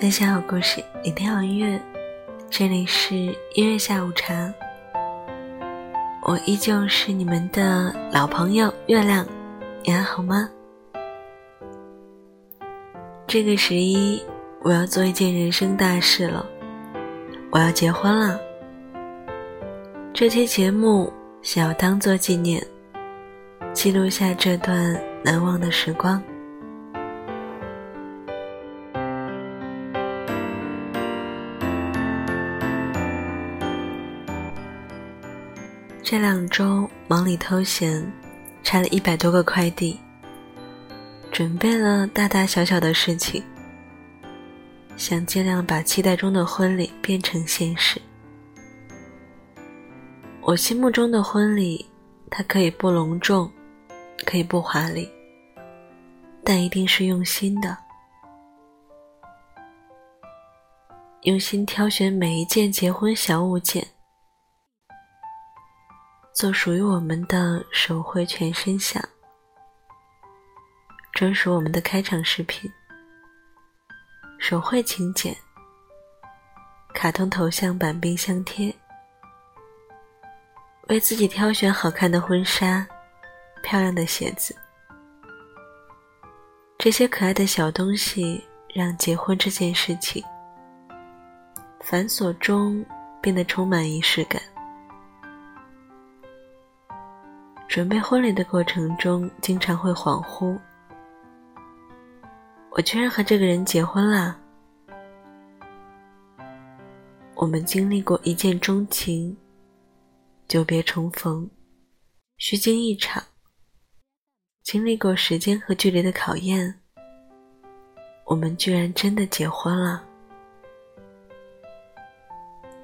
分享好故事，聆听好音乐，这里是音乐下午茶。我依旧是你们的老朋友月亮，你还好吗？这个十一，我要做一件人生大事了，我要结婚了。这期节目想要当做纪念，记录下这段难忘的时光。这两周忙里偷闲，拆了一百多个快递，准备了大大小小的事情，想尽量把期待中的婚礼变成现实。我心目中的婚礼，它可以不隆重，可以不华丽，但一定是用心的，用心挑选每一件结婚小物件。做属于我们的手绘全身像，专属我们的开场视频，手绘请柬，卡通头像板冰箱贴，为自己挑选好看的婚纱，漂亮的鞋子，这些可爱的小东西让结婚这件事情繁琐中变得充满仪式感。准备婚礼的过程中，经常会恍惚：我居然和这个人结婚啦！我们经历过一见钟情、久别重逢、虚惊一场，经历过时间和距离的考验，我们居然真的结婚了！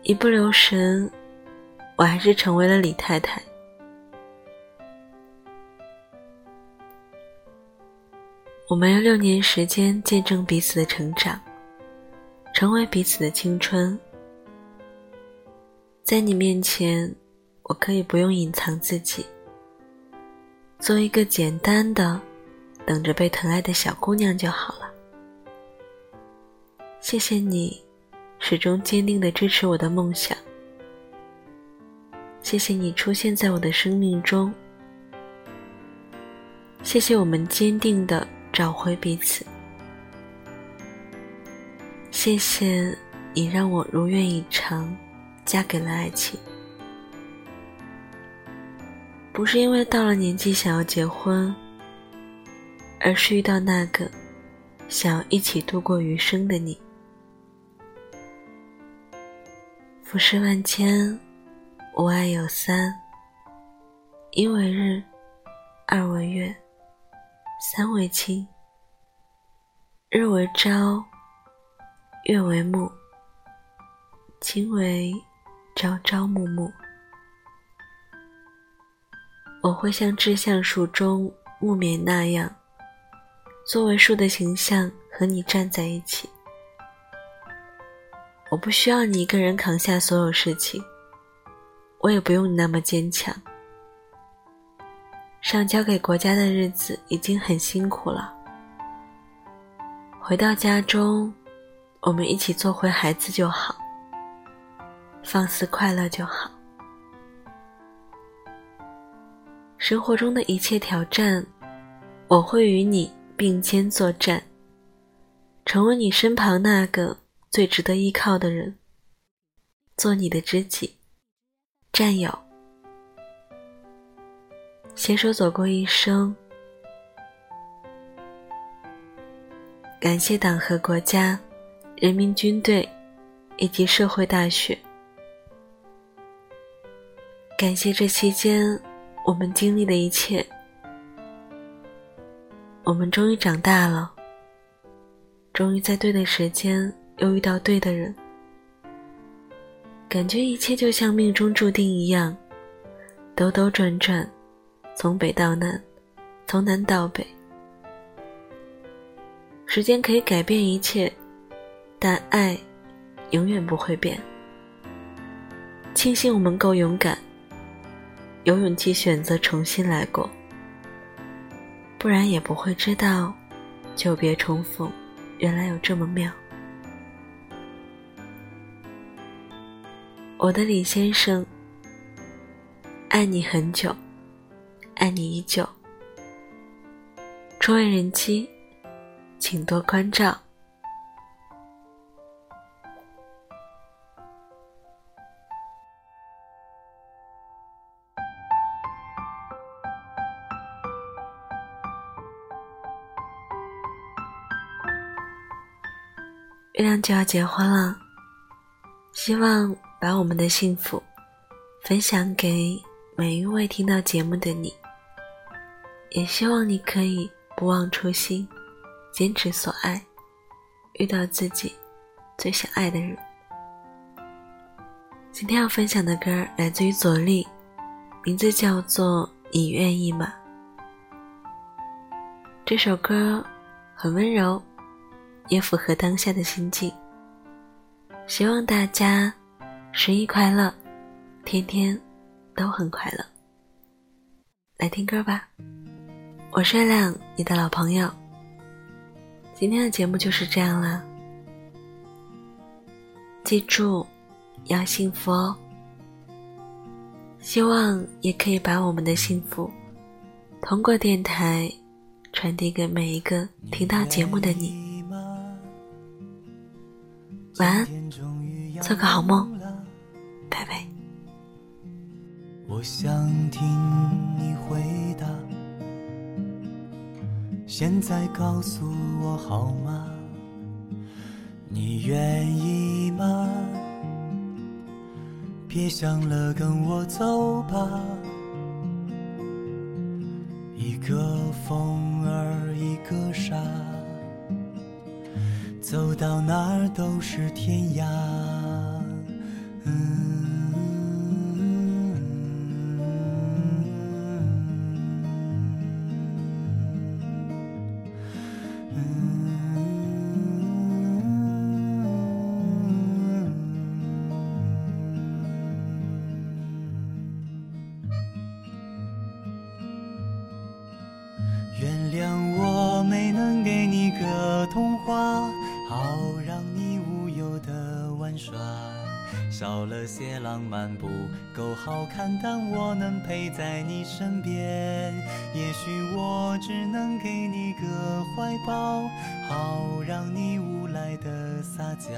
一不留神，我还是成为了李太太。我们用六年时间见证彼此的成长，成为彼此的青春。在你面前，我可以不用隐藏自己，做一个简单的、等着被疼爱的小姑娘就好了。谢谢你，始终坚定的支持我的梦想。谢谢你出现在我的生命中。谢谢我们坚定的。找回彼此，谢谢你让我如愿以偿，嫁给了爱情。不是因为到了年纪想要结婚，而是遇到那个想要一起度过余生的你。浮世万千，吾爱有三：一为日，二为月。三为亲，日为朝，月为暮，亲为朝朝暮暮。我会像志向树中木棉那样，作为树的形象和你站在一起。我不需要你一个人扛下所有事情，我也不用你那么坚强。上交给国家的日子已经很辛苦了。回到家中，我们一起做回孩子就好，放肆快乐就好。生活中的一切挑战，我会与你并肩作战，成为你身旁那个最值得依靠的人，做你的知己、战友。携手走过一生，感谢党和国家、人民军队以及社会大学，感谢这期间我们经历的一切。我们终于长大了，终于在对的时间又遇到对的人，感觉一切就像命中注定一样，兜兜转转。从北到南从南到北。时间可以改变一切但爱永远不会变。庆幸我们够勇敢有勇气选择重新来过。不然也不会知道久别重逢原来有这么妙。我的李先生爱你很久。爱你依旧。初为人妻，请多关照。月亮就要结婚了，希望把我们的幸福分享给每一位听到节目的你，也希望你可以不忘初心，坚持所爱，遇到自己最想爱的人。今天要分享的歌来自于左立，名字叫做《你愿意吗》。这首歌很温柔。也符合当下的心境。希望大家十一快乐，天天都很快乐。来听歌吧，我是亮，你的老朋友。今天的节目就是这样了，记住要幸福哦。希望也可以把我们的幸福通过电台传递给每一个听到节目的你。晚安，做个好梦，拜拜。我想听你回答，现在告诉我好吗？你愿意吗？别想了，跟我走吧。一个风儿，一个沙。走到哪儿都是天涯。嗯个童话，好让你无忧的玩耍少了些浪漫不够好看，但我能陪在你身边。也许我只能给你个怀抱，好让你无赖的撒娇，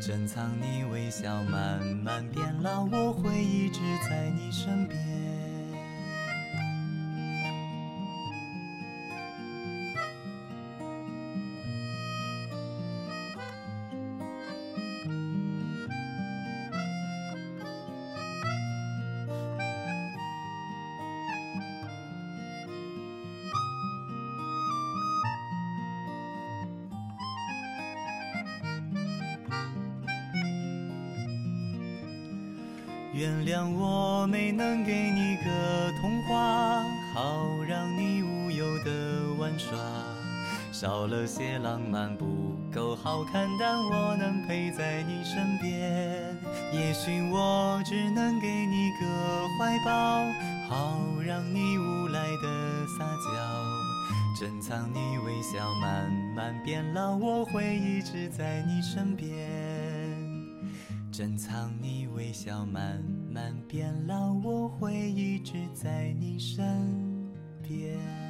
珍藏你微笑慢慢变老，我会一直在你身边。原谅我没能给你个童话，好让你无忧的玩耍。少了些浪漫不够好看，但我能陪在你身边。也许我只能给你个怀抱，好让你无赖的撒娇，珍藏你微笑慢慢变老，我会一直在你身边。珍藏你微笑慢慢变老我会一直在你身边。